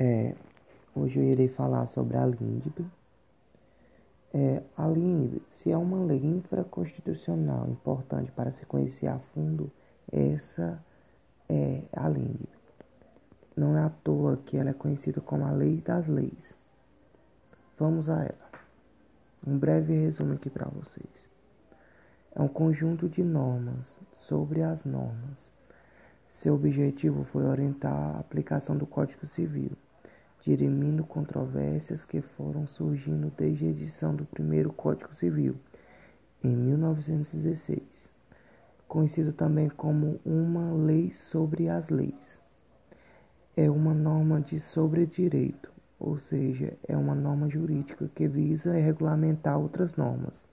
É, hoje eu irei falar sobre a LINDB. É, a LINDB, se é uma lei infraconstitucional importante para se conhecer a fundo, essa é a LINDB. Não é à toa que ela é conhecida como a Lei das Leis. Vamos a ela. Um breve resumo aqui para vocês. É um conjunto de normas sobre as normas. Seu objetivo foi orientar a aplicação do Código Civil dirimindo controvérsias que foram surgindo desde a edição do primeiro Código Civil, em 1916, conhecido também como uma lei sobre as leis. É uma norma de sobredireito, ou seja, é uma norma jurídica que visa regulamentar outras normas,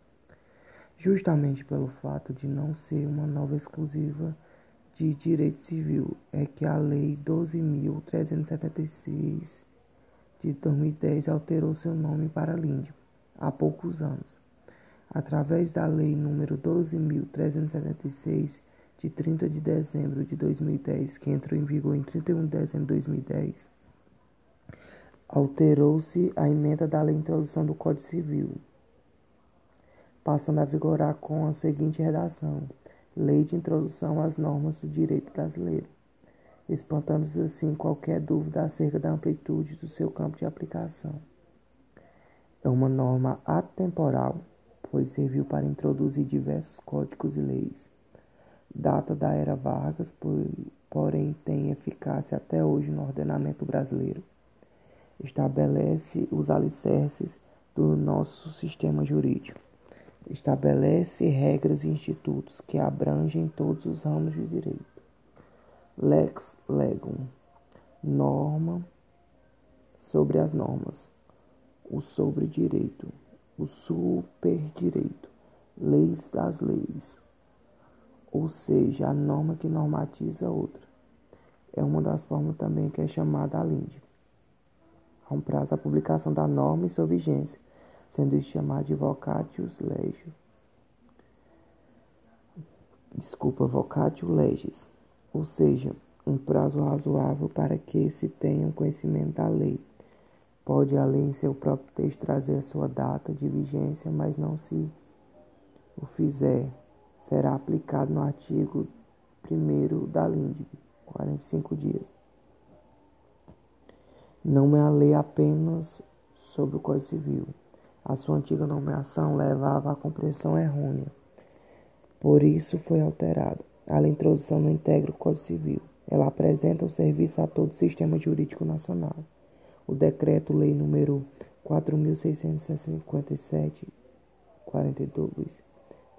justamente pelo fato de não ser uma norma exclusiva de direito civil, é que a Lei 12.376 de 2010 alterou seu nome para Líndio há poucos anos, através da Lei nº 12.376, de 30 de dezembro de 2010, que entrou em vigor em 31 de dezembro de 2010, alterou-se a emenda da Lei de Introdução do Código Civil, passando a vigorar com a seguinte redação: Lei de Introdução às Normas do Direito Brasileiro espantando-se assim qualquer dúvida acerca da amplitude do seu campo de aplicação. É uma norma atemporal, pois serviu para introduzir diversos códigos e leis. Data da era Vargas, porém tem eficácia até hoje no ordenamento brasileiro. Estabelece os alicerces do nosso sistema jurídico. Estabelece regras e institutos que abrangem todos os ramos de direito lex legum, norma sobre as normas, o sobre direito, o super direito, leis das leis, ou seja, a norma que normatiza outra. É uma das formas também que é chamada a linde. Há um prazo a publicação da norma e sua vigência, sendo isso chamado de vocatius legis. Desculpa, vocatio legis ou seja, um prazo razoável para que se tenha um conhecimento da lei. Pode a lei em seu próprio texto trazer a sua data de vigência, mas não se o fizer, será aplicado no artigo 1 da LINDB, 45 dias. Não é a lei apenas sobre o Código Civil. A sua antiga nomeação levava à compreensão errônea. Por isso foi alterada. A introdução não integra Código Civil. Ela apresenta o serviço a todo o sistema jurídico nacional. O Decreto-Lei número 4.657, 42,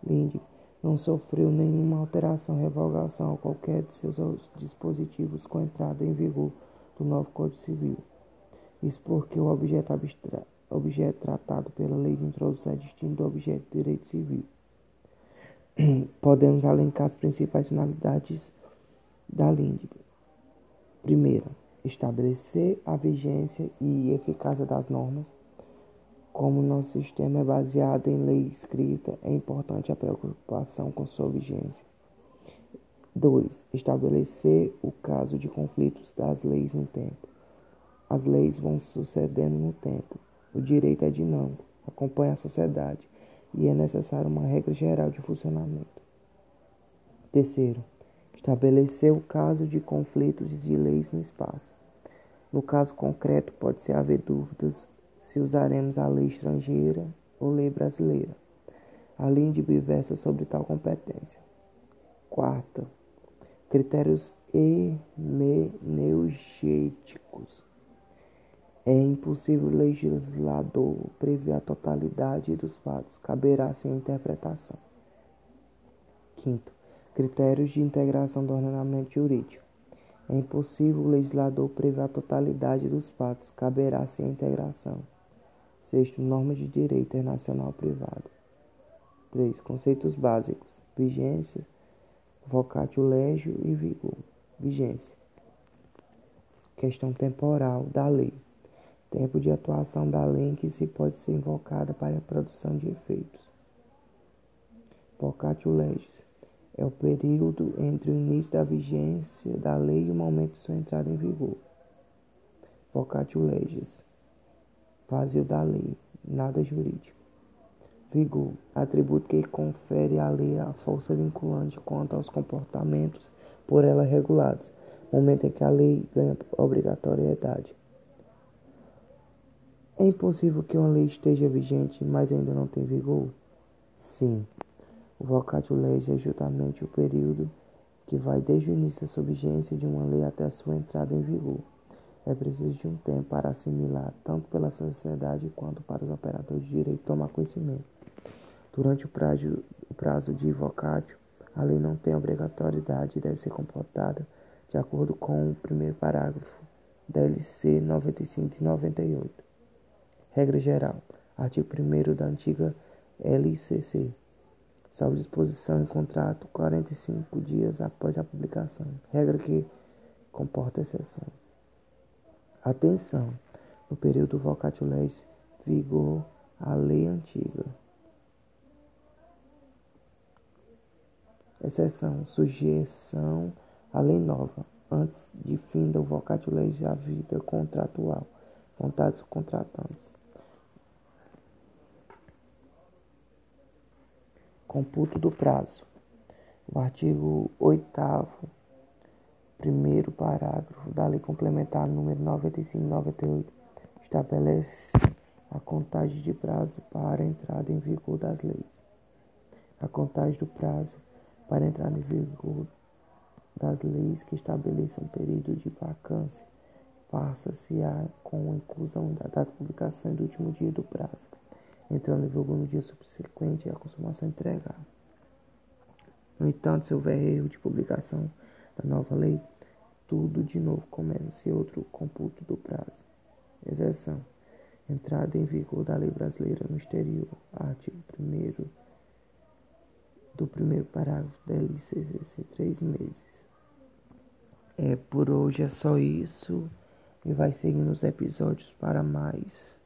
LIND, não sofreu nenhuma alteração, revogação ou qualquer de seus dispositivos com entrada em vigor do novo Código Civil. Isso porque o objeto, objeto tratado pela lei de introdução é distinto do objeto de direito civil. podemos elencar as principais finalidades da LINDB. Primeira, estabelecer a vigência e eficácia das normas. Como nosso sistema é baseado em lei escrita, é importante a preocupação com sua vigência. 2. Estabelecer o caso de conflitos das leis no tempo. As leis vão sucedendo no tempo. O direito é dinâmico, acompanha a sociedade e é necessária uma regra geral de funcionamento. Terceiro, estabelecer o caso de conflitos de leis no espaço. No caso concreto, pode-se haver dúvidas se usaremos a lei estrangeira ou lei brasileira, além de versa sobre tal competência. Quarta, critérios hermenêuticos é impossível o legislador prever a totalidade dos fatos, caberá sem interpretação. Quinto, critérios de integração do ordenamento jurídico. É impossível o legislador prever a totalidade dos fatos, caberá sem integração. Sexto, normas de direito internacional privado. 3. Conceitos básicos: vigência, vocatio legio e vigor. Vigência. Questão temporal da lei tempo de atuação da lei que se pode ser invocada para a produção de efeitos. Vocatio legis é o período entre o início da vigência da lei e o momento de sua entrada em vigor. Vocatio legis. Vazio da lei, nada jurídico. Vigor, atributo que confere à lei a força vinculante quanto aos comportamentos por ela regulados, momento em que a lei ganha obrigatoriedade. É impossível que uma lei esteja vigente, mas ainda não tem vigor? Sim. O vocatio legis é justamente o período que vai desde o início da sua vigência de uma lei até a sua entrada em vigor. É preciso de um tempo para assimilar, tanto pela sociedade quanto para os operadores de direito tomar conhecimento. Durante o prazo, o prazo de vocatio, a lei não tem obrigatoriedade e deve ser comportada de acordo com o primeiro parágrafo da LC 95 de 98. Regra geral. Artigo 1 da antiga LCC salvo disposição em contrato 45 dias após a publicação, regra que comporta exceções. Atenção! No período vocatio legis vigor a lei antiga. Exceção: sujeição à lei nova, antes de fim do vocatio legis a vida contratual, vontades contratantes. Computo do prazo. O artigo 8 primeiro parágrafo da Lei Complementar número 95/98 estabelece a contagem de prazo para a entrada em vigor das leis. A contagem do prazo para a entrada em vigor das leis que estabeleçam um período de vacância passa-se a com a inclusão da data de publicação e do último dia do prazo entrando em vigor no dia subsequente à consumação entregada. No entanto, se houver erro de publicação da nova lei, tudo de novo começa ser outro computo do prazo. Exceção. Entrada em vigor da lei brasileira no exterior. Artigo 1 do primeiro parágrafo da LCCC, três meses. É, por hoje é só isso. E vai seguir nos episódios para mais.